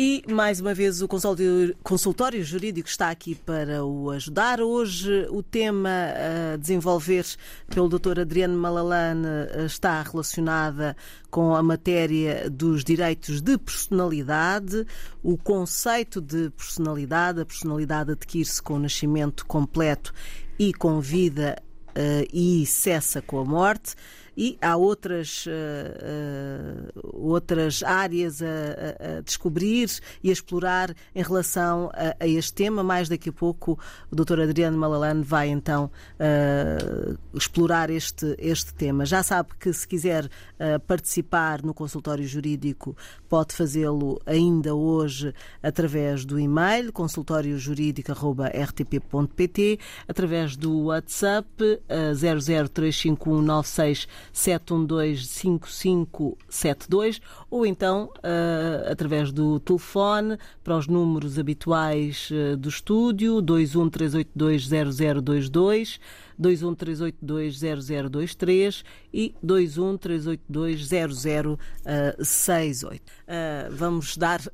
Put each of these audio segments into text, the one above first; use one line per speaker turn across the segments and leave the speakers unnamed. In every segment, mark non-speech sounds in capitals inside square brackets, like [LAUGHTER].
E, mais uma vez, o consultório jurídico está aqui para o ajudar. Hoje, o tema a desenvolver pelo Dr. Adriano Malalane está relacionada com a matéria dos direitos de personalidade, o conceito de personalidade. A personalidade adquire-se com o nascimento completo e com vida uh, e cessa com a morte e há outras, uh, uh, outras áreas a, a, descobrir e a explorar em relação a, a, este tema. Mais daqui a pouco o Dr. Adriano Malalane vai então uh, explorar este, este tema. Já sabe que se quiser participar no consultório jurídico pode fazê-lo ainda hoje através do e-mail consultóriojurídico.rtp.pt, através do WhatsApp 0035196 7125572 ou então uh, através do telefone para os números habituais uh, do estúdio 213820022 213820023 e 213820068. Uh, vamos dar uh,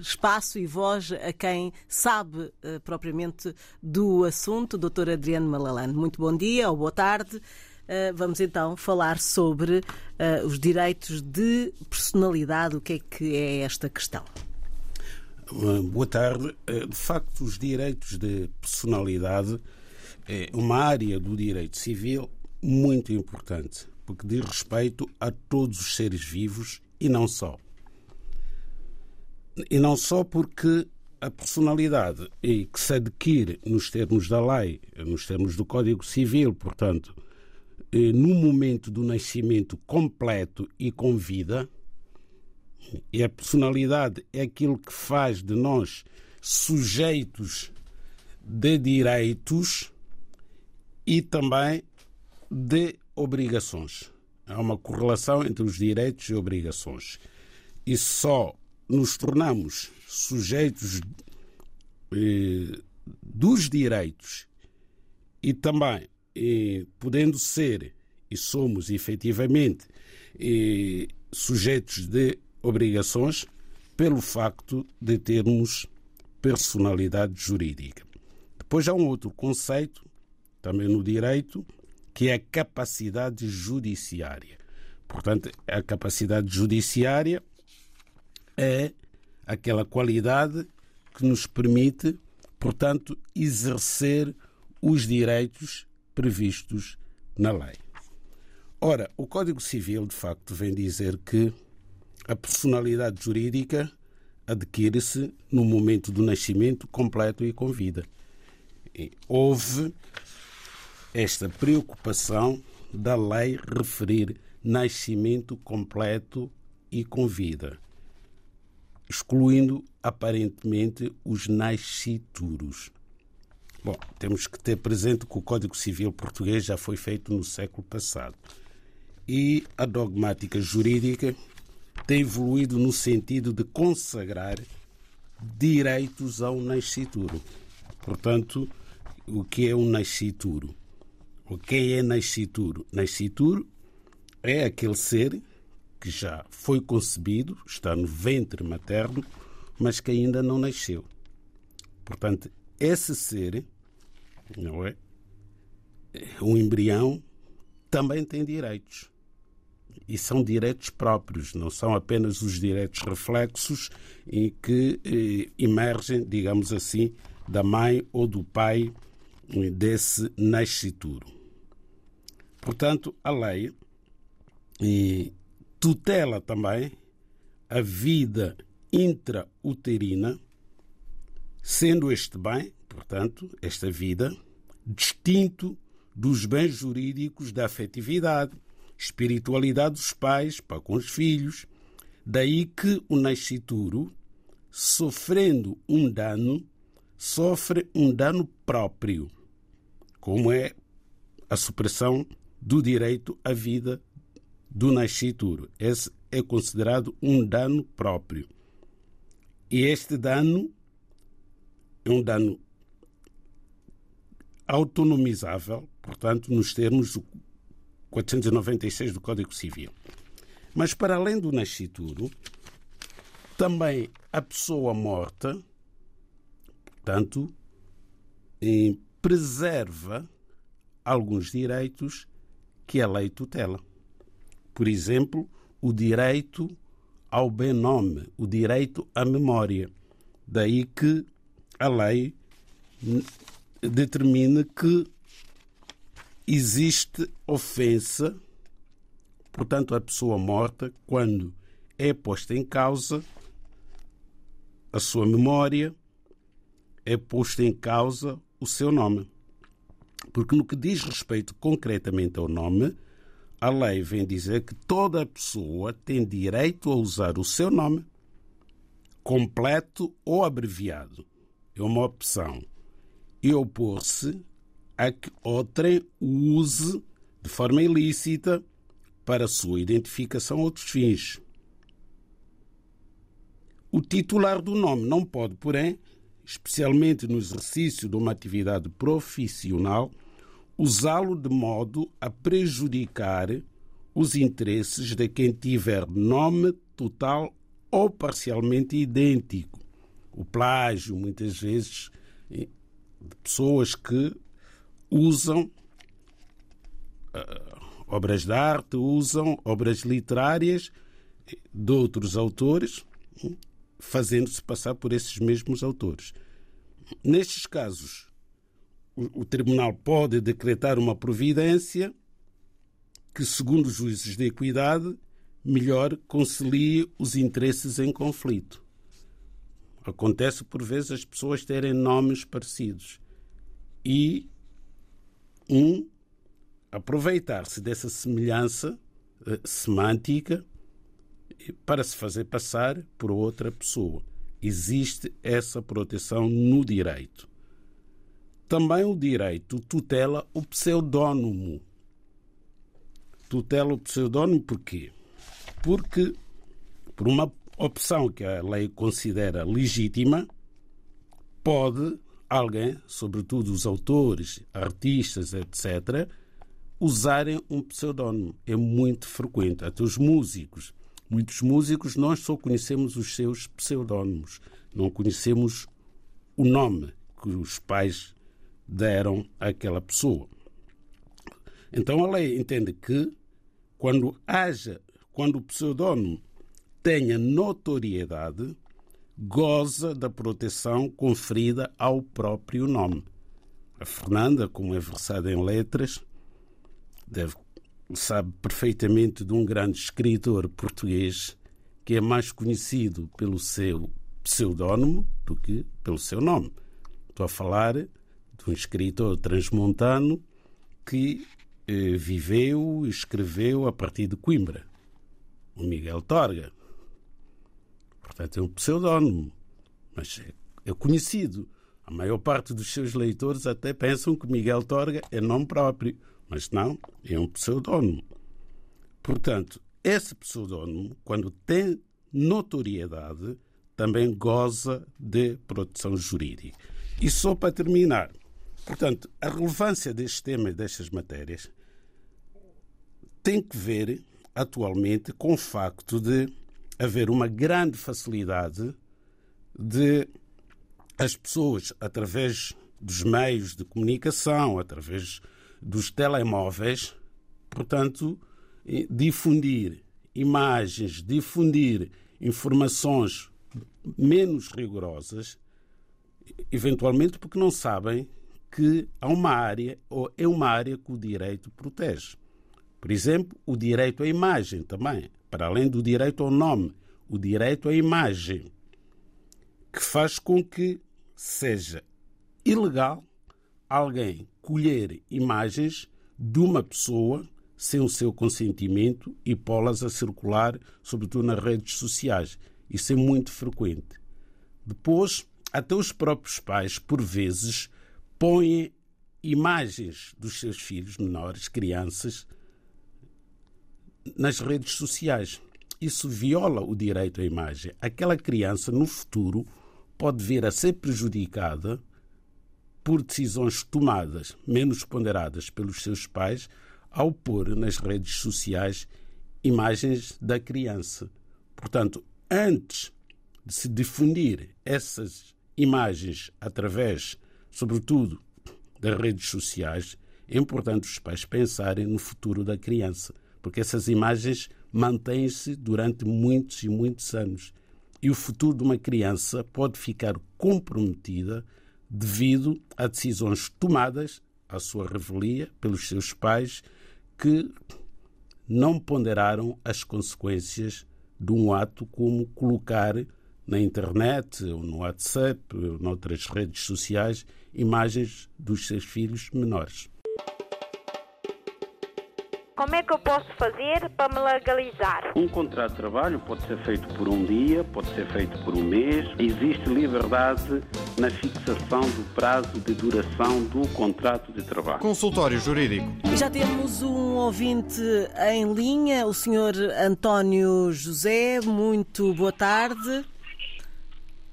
espaço e voz a quem sabe uh, propriamente do assunto, Dr. Adriano Malalane. Muito bom dia ou boa tarde. Eh, vamos então falar sobre uh, os direitos de personalidade. O que é que é esta questão?
Boa tarde. Eh, de facto, os direitos de personalidade é uma área do direito civil muito importante, porque diz respeito a todos os seres vivos e não só. E não só porque a personalidade que se adquire nos termos da lei, nos termos do Código Civil, portanto, eh, no momento do nascimento completo e com vida, e a personalidade é aquilo que faz de nós sujeitos de direitos e também de obrigações. Há uma correlação entre os direitos e obrigações. E só nos tornamos sujeitos eh, dos direitos e também e, podendo ser, e somos efetivamente e, sujeitos de obrigações, pelo facto de termos personalidade jurídica. Depois há um outro conceito, também no direito, que é a capacidade judiciária. Portanto, a capacidade judiciária é aquela qualidade que nos permite, portanto, exercer os direitos previstos na lei. Ora, o Código Civil, de facto, vem dizer que a personalidade jurídica adquire-se no momento do nascimento completo e com vida. E houve esta preocupação da lei referir nascimento completo e com vida, excluindo aparentemente os nascituros. Bom, temos que ter presente que o Código Civil português já foi feito no século passado e a dogmática jurídica tem evoluído no sentido de consagrar direitos ao nascituro. Portanto, o que é um nascituro? O que é nascituro? Nascituro é aquele ser que já foi concebido, está no ventre materno, mas que ainda não nasceu. Portanto, esse ser não é? O embrião também tem direitos. E são direitos próprios, não são apenas os direitos reflexos em que eh, emergem, digamos assim, da mãe ou do pai eh, desse nascituro. Portanto, a lei tutela também a vida intrauterina, sendo este bem portanto, esta vida, distinto dos bens jurídicos da afetividade, espiritualidade dos pais para com os filhos. Daí que o nascituro, sofrendo um dano, sofre um dano próprio, como é a supressão do direito à vida do nascituro. Esse é considerado um dano próprio. E este dano é um dano autonomizável, portanto, nos termos do 496 do Código Civil. Mas, para além do nascituro, também a pessoa morta, portanto, preserva alguns direitos que a lei tutela. Por exemplo, o direito ao bem nome, o direito à memória. Daí que a lei determina que existe ofensa, portanto, a pessoa morta, quando é posta em causa a sua memória, é posto em causa o seu nome. Porque no que diz respeito concretamente ao nome, a lei vem dizer que toda pessoa tem direito a usar o seu nome, completo ou abreviado. É uma opção. E opor-se a que outrem o use de forma ilícita para sua identificação a outros fins. O titular do nome não pode, porém, especialmente no exercício de uma atividade profissional, usá-lo de modo a prejudicar os interesses de quem tiver nome total ou parcialmente idêntico. O plágio, muitas vezes, de pessoas que usam uh, obras de arte, usam obras literárias de outros autores, fazendo-se passar por esses mesmos autores. Nestes casos, o Tribunal pode decretar uma providência que, segundo os juízes de equidade, melhor concilie os interesses em conflito. Acontece por vezes as pessoas terem nomes parecidos e um aproveitar-se dessa semelhança eh, semântica para se fazer passar por outra pessoa. Existe essa proteção no direito. Também o direito tutela o pseudónimo. Tutela o pseudónimo por quê? Porque, por uma opção que a lei considera legítima, pode alguém, sobretudo os autores, artistas, etc., usarem um pseudónimo. É muito frequente. Até os músicos. Muitos músicos, nós só conhecemos os seus pseudónimos. Não conhecemos o nome que os pais deram àquela pessoa. Então a lei entende que quando haja, quando o pseudónimo tenha notoriedade, goza da proteção conferida ao próprio nome. A Fernanda, como é versada em letras, deve, sabe perfeitamente de um grande escritor português que é mais conhecido pelo seu pseudónimo do que pelo seu nome. Estou a falar de um escritor transmontano que eh, viveu e escreveu a partir de Coimbra, o Miguel Torga. Portanto, é um pseudónimo, mas é, é conhecido. A maior parte dos seus leitores até pensam que Miguel Torga é nome próprio, mas não, é um pseudónimo. Portanto, esse pseudónimo, quando tem notoriedade, também goza de proteção jurídica. E só para terminar, portanto, a relevância deste tema e destas matérias tem que ver atualmente com o facto de haver uma grande facilidade de as pessoas, através dos meios de comunicação, através dos telemóveis, portanto, difundir imagens, difundir informações menos rigorosas, eventualmente porque não sabem que há uma área, ou é uma área que o direito protege. Por exemplo, o direito à imagem também para além do direito ao nome, o direito à imagem, que faz com que seja ilegal alguém colher imagens de uma pessoa sem o seu consentimento e pô-las a circular, sobretudo nas redes sociais. Isso é muito frequente. Depois, até os próprios pais, por vezes, põem imagens dos seus filhos menores, crianças, nas redes sociais. isso viola o direito à imagem. Aquela criança, no futuro, pode vir a ser prejudicada por decisões tomadas menos ponderadas pelos seus pais ao pôr nas redes sociais imagens da criança. Portanto, antes de se difundir essas imagens através, sobretudo, das redes sociais, é importante os pais pensarem no futuro da criança, porque essas imagens mantêm-se durante muitos e muitos anos. E o futuro de uma criança pode ficar comprometida devido a decisões tomadas à sua revelia pelos seus pais que não ponderaram as consequências de um ato como colocar na internet ou no WhatsApp ou noutras redes sociais imagens dos seus filhos menores.
Como é que eu posso fazer para me legalizar?
Um contrato de trabalho pode ser feito por um dia, pode ser feito por um mês. Existe liberdade na fixação do prazo de duração do contrato de trabalho.
Consultório Jurídico.
E já temos um ouvinte em linha, o senhor António José. Muito boa tarde.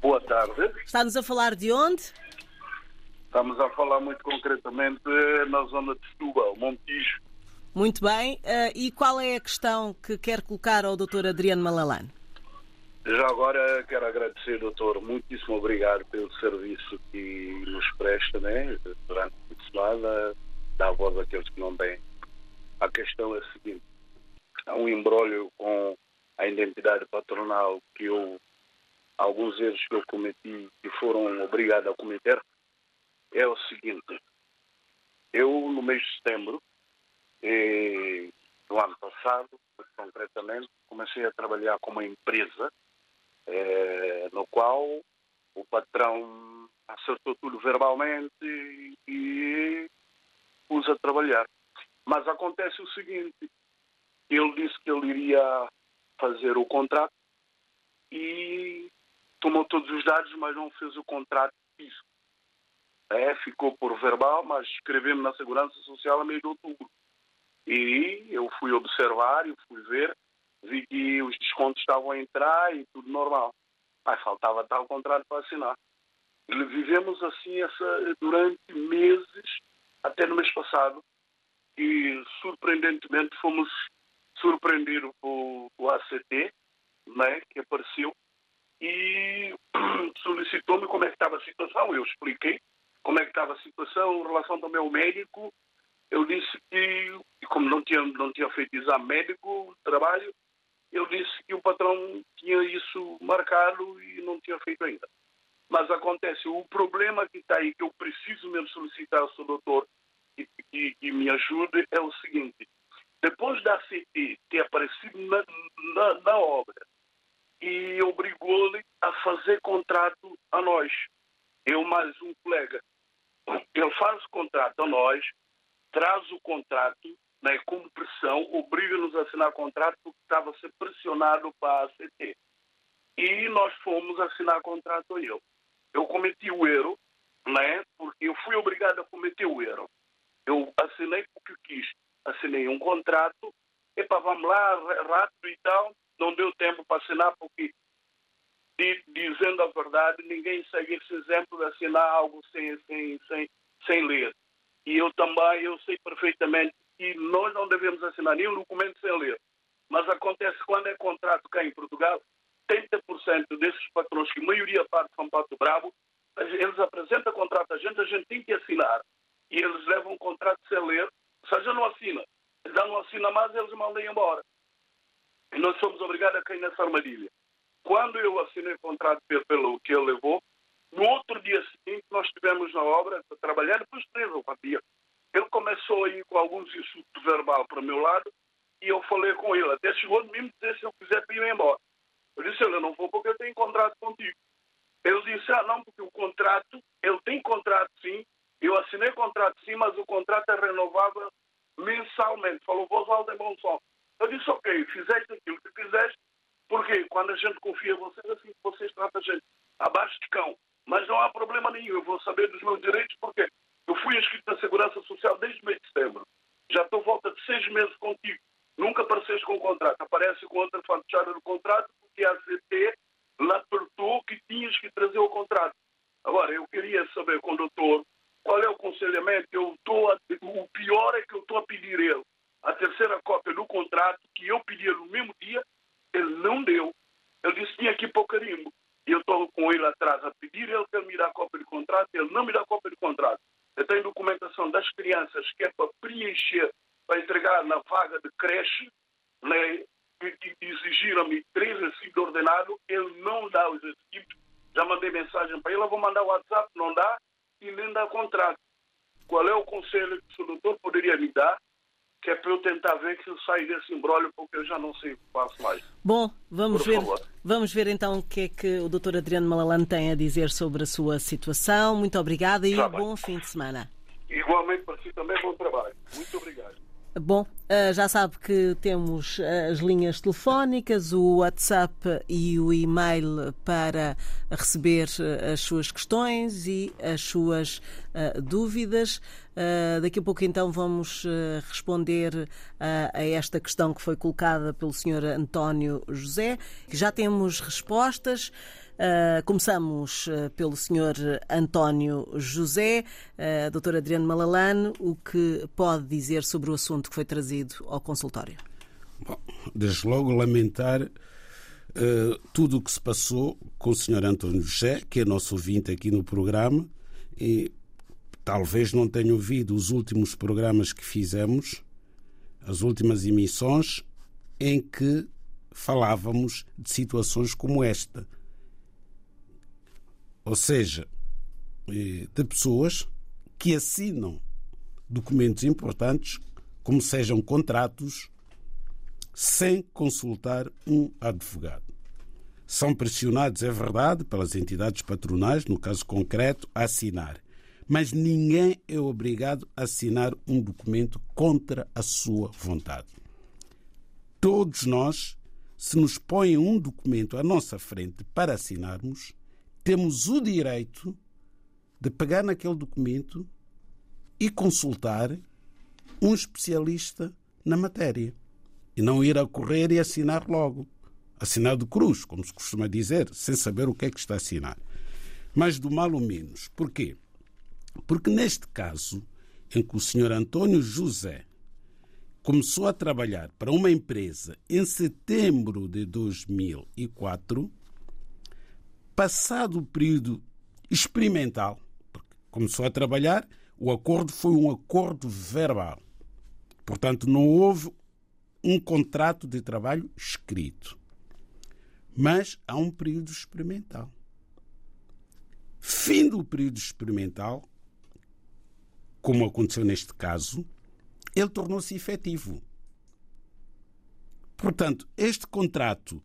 Boa tarde.
Está-nos a falar de onde?
Estamos a falar muito concretamente na zona de Setúbal, Montijo.
Muito bem. Uh, e qual é a questão que quer colocar ao Dr. Adriano Malalane?
Já agora quero agradecer, doutor, muitíssimo obrigado pelo serviço que nos presta né, durante a semana, dá voz àqueles que não têm. A questão é a seguinte: há um embrólio com a identidade patronal que eu, alguns erros que eu cometi e foram obrigados a cometer. É o seguinte: eu, no mês de setembro, e, no ano passado, concretamente, comecei a trabalhar com uma empresa eh, no qual o patrão acertou tudo verbalmente e, e pus a trabalhar. Mas acontece o seguinte, ele disse que ele iria fazer o contrato e tomou todos os dados, mas não fez o contrato físico. É, ficou por verbal, mas escrevemos na Segurança Social a meio de outubro. E eu fui observar e fui ver, vi que os descontos estavam a entrar e tudo normal. Mas faltava tal contrato para assinar. Vivemos assim essa, durante meses, até no mês passado, e surpreendentemente fomos surpreendidos por o ACT, né, que apareceu, e [CLEARS THROAT] solicitou-me como é que estava a situação. Eu expliquei como é que estava a situação em relação também ao médico eu disse que, como não tinha, não tinha feito exame médico, trabalho, eu disse que o patrão tinha isso marcado e não tinha feito ainda. Mas acontece, o problema que está aí, que eu preciso mesmo solicitar ao seu doutor que, que, que, me ajude, é o seguinte: depois da CT ter aparecido na, na, na obra e obrigou-lhe a fazer contrato a nós, eu mais um colega, ele faz o contrato a nós, traz o contrato né, como pressão, obriga-nos a assinar contrato porque estava a ser pressionado para a ACT. E nós fomos assinar contrato ele. Eu cometi o erro, né, porque eu fui obrigado a cometer o erro. Eu assinei porque quis. Assinei um contrato, epa, vamos lá, rápido e tal. Não deu tempo para assinar porque, dizendo a verdade, ninguém segue esse exemplo de assinar algo sem, sem, sem, sem ler. E eu também, eu sei perfeitamente que nós não devemos assinar nenhum documento sem ler. Mas acontece quando é contrato cá em Portugal, 30% desses patrões, que a maioria parte são Pato Bravo, eles apresentam contrato a gente, a gente tem que assinar. E eles levam um contrato sem ler, ou seja, não assina. Já não assina mais, eles mandam embora. E nós somos obrigados a cair nessa armadilha. Quando eu assinei o contrato pelo que ele levou, no outro dia seguinte, nós estivemos na obra, trabalhando depois três ou quatro dias. Ele começou aí com alguns insultos verbal para o meu lado e eu falei com ele. Até chegou de mim dizer se eu quiser ir embora. Eu disse, eu não vou porque eu tenho contrato contigo. Ele disse, ah, não, porque o contrato, ele tem contrato sim, eu assinei contrato sim, mas o contrato é renovável mensalmente. Falou, Oswaldo é bom som. Eu disse, ok, fizeste aquilo que fizeste, porque quando a gente confia em vocês, assim vocês tratam a gente abaixo de cão. Mas não há problema nenhum, eu vou saber dos meus direitos porque eu fui inscrito na Segurança Social desde o mês de setembro. Já estou volta de seis meses contigo. Nunca apareceste com o contrato. Aparece com outra fachada do contrato porque a ACT lhe apertou que tinhas que trazer o contrato. Agora, eu queria saber com o doutor qual é o aconselhamento. Eu tô a, o pior é que eu estou a pedir ele a terceira cópia do contrato que eu pedi no mesmo dia, ele não deu. Ele disse que tinha aqui para o carimbo. E eu estou com ele atrás a pedir ele que me dá a cópia do contrato, ele não me dá a cópia do contrato. Eu tenho documentação das crianças que é para preencher, para entregar na vaga de creche, né, exigiram-me três recibos ordenados, ele não dá os recibos. Já mandei mensagem para ele, eu vou mandar WhatsApp, não dá, e nem dá contrato. Qual é o conselho que o doutor poderia me dar que é para eu tentar ver que eu saio desse embrólio, porque eu já não sei o que faço mais.
Bom, vamos ver, vamos ver então o que é que o Dr. Adriano Malalane tem a dizer sobre a sua situação. Muito obrigada e tá bom fim de semana.
Igualmente para si também, bom trabalho. Muito obrigado.
Bom, eh, já sabe que temos eh, as linhas telefónicas, o WhatsApp e o e-mail para receber eh, as suas questões e as suas dúvidas. Daqui a pouco então vamos responder a esta questão que foi colocada pelo Sr. António José. Já temos respostas. Uh, começamos uh, pelo Sr. António José, uh, Dr. Adriano Malalane, o que pode dizer sobre o assunto que foi trazido ao consultório?
Bom, desde logo lamentar tudo o que se passou com o Sr. António José, que é nosso ouvinte aqui no programa, e talvez não tenha ouvido os últimos programas que fizemos, as últimas emissões, em que falávamos de situações como esta ou seja, eh, de pessoas que assinam documentos importantes, como sejam contratos, sem consultar um advogado. São pressionados, é verdade, pelas entidades patronais, no caso concreto, a assinar. Mas ninguém é obrigado a assinar um documento contra a sua vontade. Todos nós, se nos põem um documento à nossa frente para assinarmos, temos o direito de pegar naquele documento e consultar um especialista na matéria. E não ir a correr e assinar logo. Assinar de cruz, como se costuma dizer, sem saber o que é que está a assinar. Mas do mal o menos. Porquê? Porque neste caso, em que o senhor António José começou a trabalhar para uma empresa em setembro de 2004, passado o período experimental, começou a trabalhar, o acordo foi um acordo verbal. Portanto, não houve um contrato de trabalho escrito. Mas há um período experimental. Fim do período experimental, como aconteceu neste caso, ele tornou-se efetivo. Portanto, este contrato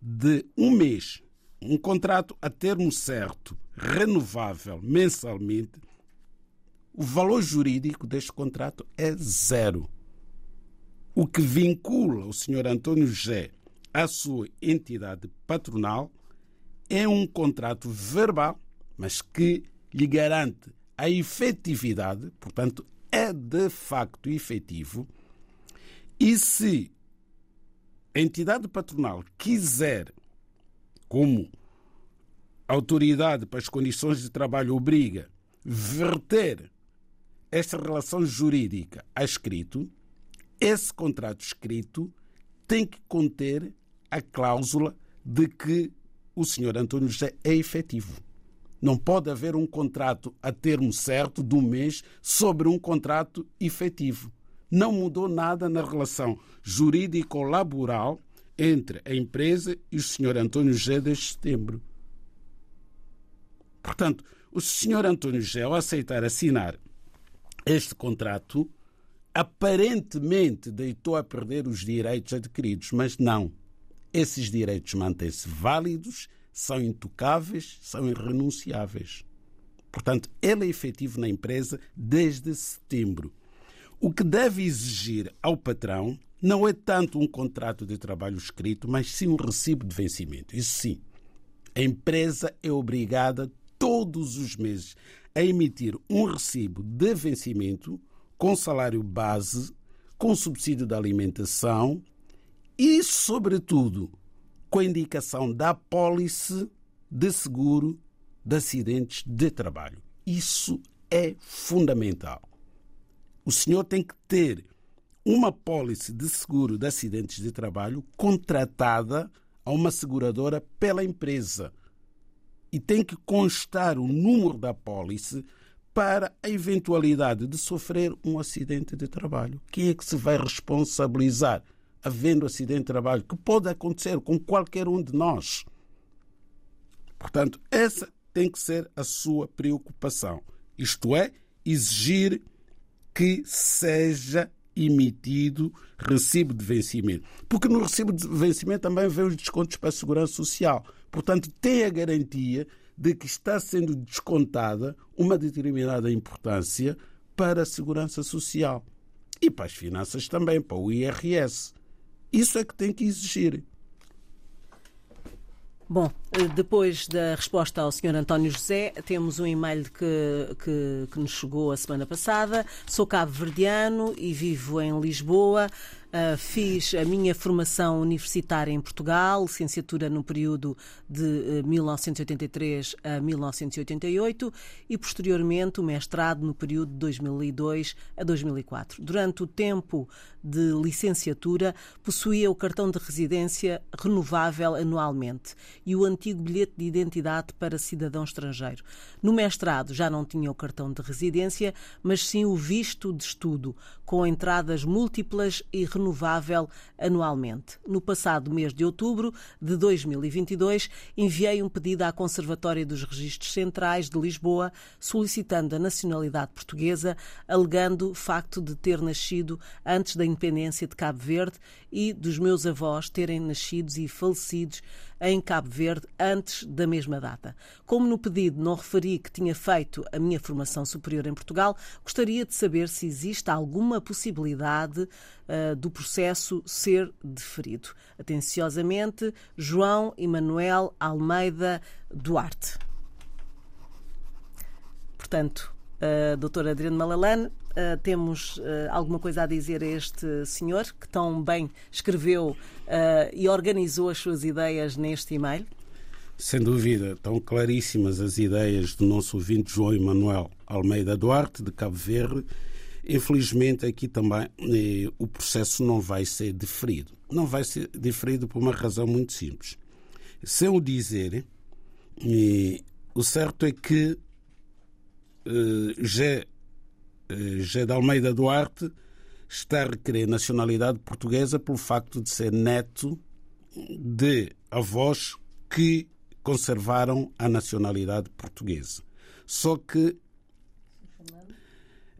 de um mês um contrato a termo certo, renovável mensalmente, o valor jurídico deste contrato é zero. O que vincula o Sr. António José à sua entidade patronal é um contrato verbal, mas que lhe garante a efetividade, portanto, é de facto efetivo. E se a entidade patronal quiser como a autoridade para as condições de trabalho obriga verter esta relação jurídica a escrito, esse contrato escrito tem que conter a cláusula de que o senhor António José é efetivo. Não pode haver um contrato a termo certo de um mês sobre um contrato efetivo. Não mudou nada na relação jurídico-laboral entre a empresa e o Sr. António José desde setembro. Portanto, o Sr. António José, ao aceitar assinar este contrato, aparentemente deitou a perder os direitos adquiridos, mas não. Esses direitos mantêm-se válidos, são intocáveis, são irrenunciáveis. Portanto, ele é efetivo na empresa desde setembro. O que deve exigir ao patrão não é tanto um contrato de trabalho escrito, mas sim um recibo de vencimento. Isso sim. A empresa é obrigada todos os meses a emitir um recibo de vencimento com salário base, com subsídio de alimentação e, sobretudo, com a indicação da apólice de seguro de acidentes de trabalho. Isso é fundamental. O senhor tem que ter uma apólice de seguro de acidentes de trabalho contratada a uma seguradora pela empresa e tem que constar o número da apólice para a eventualidade de sofrer um acidente de trabalho. Quem é que se vai responsabilizar havendo acidente de trabalho que pode acontecer com qualquer um de nós? Portanto, essa tem que ser a sua preocupação. Isto é, exigir que seja emitido recibo de vencimento. Porque no recibo de vencimento também vem os descontos para a segurança social. Portanto, tem a garantia de que está sendo descontada uma determinada importância para a segurança social e para as finanças também, para o IRS. Isso é que tem que exigir.
Bom, eh, depois da resposta ao Sr. António José, temos um e-mail que, que, que nos chegou a semana passada. Sou cabo-verdiano e vivo em Lisboa. Uh, fiz a minha formação universitária em Portugal, licenciatura no período de 1983 eh, a 1988 e, posteriormente, o mestrado no período de 2002 a 2004. Durante o tempo de licenciatura, possuía o cartão de residência renovável anualmente e o antigo bilhete de identidade para cidadão estrangeiro. No mestrado já não tinha o cartão de residência, mas sim o visto de estudo, com entradas múltiplas e renováveis renovável anualmente. No passado mês de outubro de 2022, enviei um pedido à Conservatória dos Registros Centrais de Lisboa solicitando a nacionalidade portuguesa, alegando o facto de ter nascido antes da independência de Cabo Verde e dos meus avós terem nascido e falecidos em Cabo Verde antes da mesma data. Como no pedido não referi que tinha feito a minha formação superior em Portugal, gostaria de saber se existe alguma possibilidade uh, do processo ser deferido. Atenciosamente, João Emanuel Almeida Duarte. Portanto, uh, doutor Adriano Malalane, Uh, temos uh, alguma coisa a dizer a este senhor que tão bem escreveu uh, e organizou as suas ideias neste e-mail?
Sem dúvida, estão claríssimas as ideias do nosso ouvinte João Emanuel Almeida Duarte, de Cabo Verde. Infelizmente, aqui também eh, o processo não vai ser deferido. Não vai ser deferido por uma razão muito simples. Sem o dizer, eh, o certo é que eh, já José de Almeida Duarte está a requerer nacionalidade portuguesa pelo facto de ser neto de avós que conservaram a nacionalidade portuguesa. Só que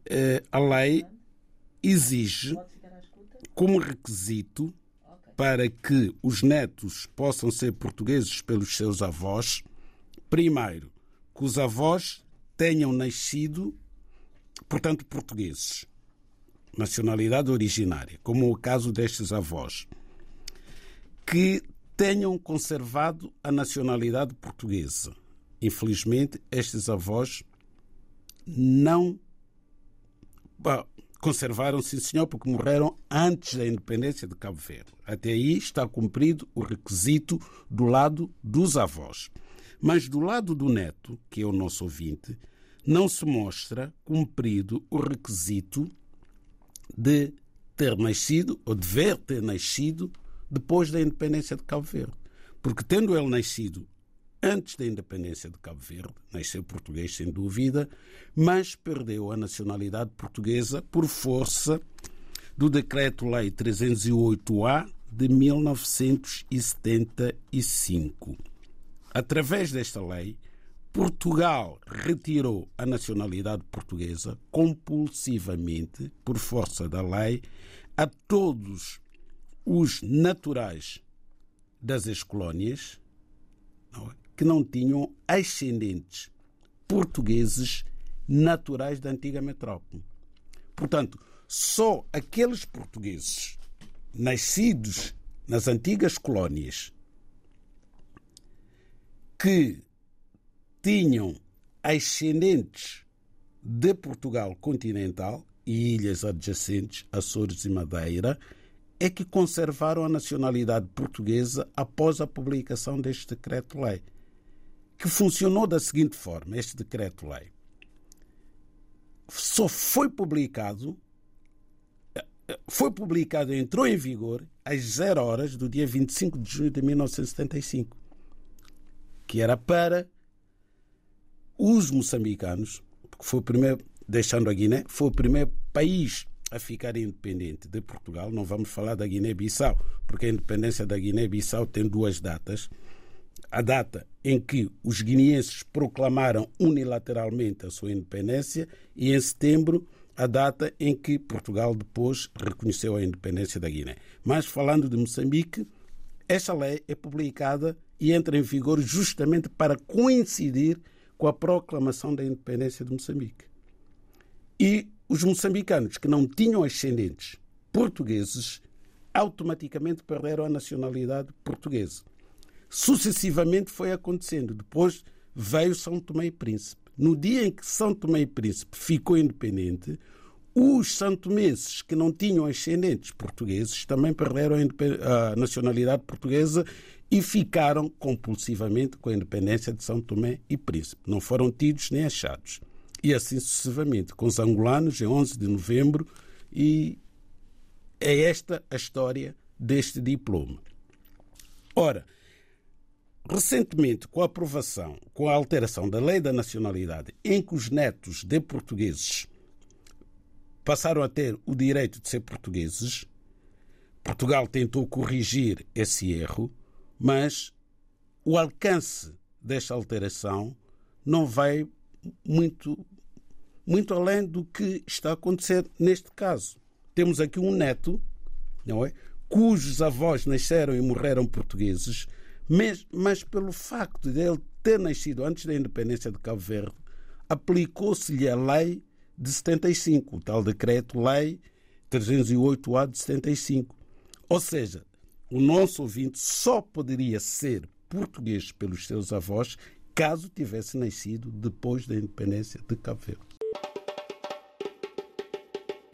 eh, a lei exige como requisito para que os netos possam ser portugueses pelos seus avós, primeiro, que os avós tenham nascido portanto, portugueses, nacionalidade originária, como o caso destes avós, que tenham conservado a nacionalidade portuguesa. Infelizmente, estes avós não conservaram, sim senhor, porque morreram antes da independência de Cabo Verde. Até aí está cumprido o requisito do lado dos avós. Mas do lado do neto, que é o nosso ouvinte, não se mostra cumprido o requisito de ter nascido ou dever ter nascido depois da independência de Cabo Verde. Porque tendo ele nascido antes da independência de Cabo Verde, nasceu português sem dúvida, mas perdeu a nacionalidade portuguesa por força do Decreto-Lei 308-A de 1975. Através desta lei, Portugal retirou a nacionalidade portuguesa compulsivamente, por força da lei, a todos os naturais das ex-colónias é, que não tinham ascendentes portugueses naturais da antiga metrópole. Portanto, só aqueles portugueses nascidos nas antigas colónias que tinham ascendentes de Portugal continental e ilhas adjacentes, Açores e Madeira, é que conservaram a nacionalidade portuguesa após a publicação deste decreto-lei, que funcionou da seguinte forma: este decreto-lei. Só foi publicado foi publicado entrou em vigor às 0 horas do dia 25 de junho de 1975, que era para os moçambicanos, porque foi o primeiro, deixando a Guiné, foi o primeiro país a ficar independente de Portugal. Não vamos falar da Guiné-Bissau, porque a independência da Guiné-Bissau tem duas datas. A data em que os guineenses proclamaram unilateralmente a sua independência e em setembro a data em que Portugal depois reconheceu a independência da Guiné. Mas falando de Moçambique, esta lei é publicada e entra em vigor justamente para coincidir com a proclamação da independência de Moçambique. E os moçambicanos que não tinham ascendentes portugueses automaticamente perderam a nacionalidade portuguesa. Sucessivamente foi acontecendo. Depois veio São Tomé e Príncipe. No dia em que São Tomé e Príncipe ficou independente, os santomenses que não tinham ascendentes portugueses também perderam a nacionalidade portuguesa e ficaram compulsivamente com a independência de São Tomé e Príncipe. Não foram tidos nem achados. E assim sucessivamente, com os angolanos em 11 de novembro, e é esta a história deste diploma. Ora, recentemente, com a aprovação, com a alteração da lei da nacionalidade, em que os netos de portugueses passaram a ter o direito de ser portugueses, Portugal tentou corrigir esse erro mas o alcance desta alteração não vai muito, muito além do que está a acontecer neste caso. Temos aqui um neto, não é? Cujos avós nasceram e morreram portugueses, mas, mas pelo facto de ele ter nascido antes da independência de Cabo Verde, aplicou-se-lhe a lei de 75, o tal decreto-lei 308-A de 75. Ou seja, o nosso ouvinte só poderia ser português pelos seus avós caso tivesse nascido depois da independência de Cabo Verde.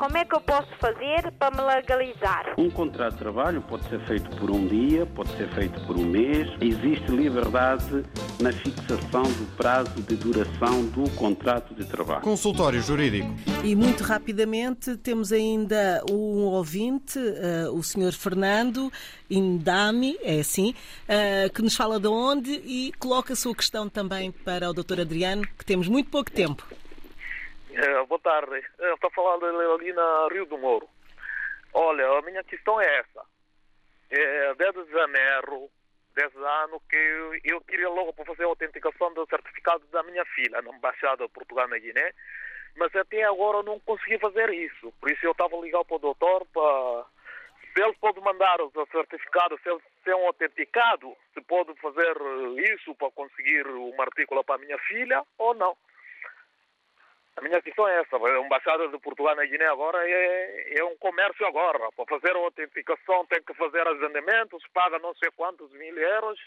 Como é que eu posso fazer para me legalizar?
Um contrato de trabalho pode ser feito por um dia, pode ser feito por um mês. Existe liberdade na fixação do prazo de duração do contrato de trabalho.
Consultório Jurídico.
E muito rapidamente temos ainda um ouvinte, uh, o Sr. Fernando Indami, é assim, uh, que nos fala de onde e coloca a sua questão também para o Dr. Adriano, que temos muito pouco tempo.
É, boa tarde. Eu estou falando ali na Rio do Moro. Olha, a minha questão é essa. É, desde janeiro, desse ano, que eu, eu queria logo para fazer a autenticação do certificado da minha filha na Embaixada Portugal na Guiné, mas até agora não consegui fazer isso. Por isso eu estava ligado para o doutor para se ele pode mandar o certificado, se ele se é um autenticado, se pode fazer isso para conseguir uma artícula para a minha filha ou não. A minha questão é essa. A Embaixada de Portugal na Guiné agora é, é um comércio agora. Para fazer a autenticação tem que fazer agendamentos, paga não sei quantos mil euros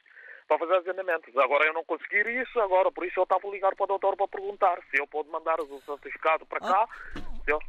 para fazer agendamentos. Agora eu não consegui isso, agora por isso eu estava a ligar para o doutor para perguntar se eu pode mandar o certificado para cá. Eu...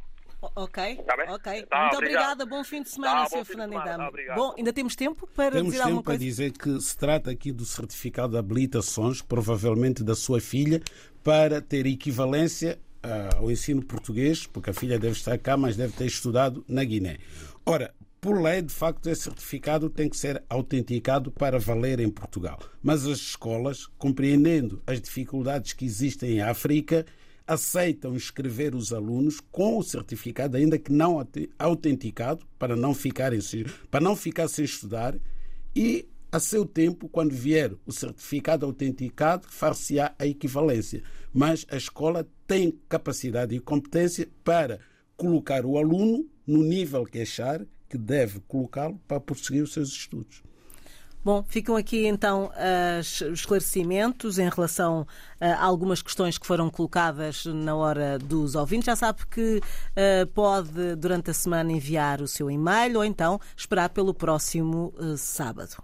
Ok,
tá
ok.
Tá,
Muito obrigada, bom fim de semana,
Tá,
Sr. Fernando
obrigado.
Bom, ainda temos tempo para
Temos
dizer alguma
tempo para
coisa?
dizer que se trata aqui do certificado de habilitações, provavelmente da sua filha, para ter equivalência ah, ao ensino português, porque a filha deve estar cá, mas deve ter estudado na Guiné. Ora, por lei, de facto, esse certificado tem que ser autenticado para valer em Portugal. Mas as escolas, compreendendo as dificuldades que existem em África, aceitam inscrever os alunos com o certificado, ainda que não autenticado, para não ficarem para não ficar sem estudar e a seu tempo, quando vier o certificado autenticado, far-se-á a equivalência. Mas a escola tem capacidade e competência para colocar o aluno no nível que achar que deve colocá-lo para prosseguir os seus estudos.
Bom, ficam aqui então os esclarecimentos em relação a algumas questões que foram colocadas na hora dos ouvintes. Já sabe que uh, pode, durante a semana, enviar o seu e-mail ou então esperar pelo próximo uh, sábado.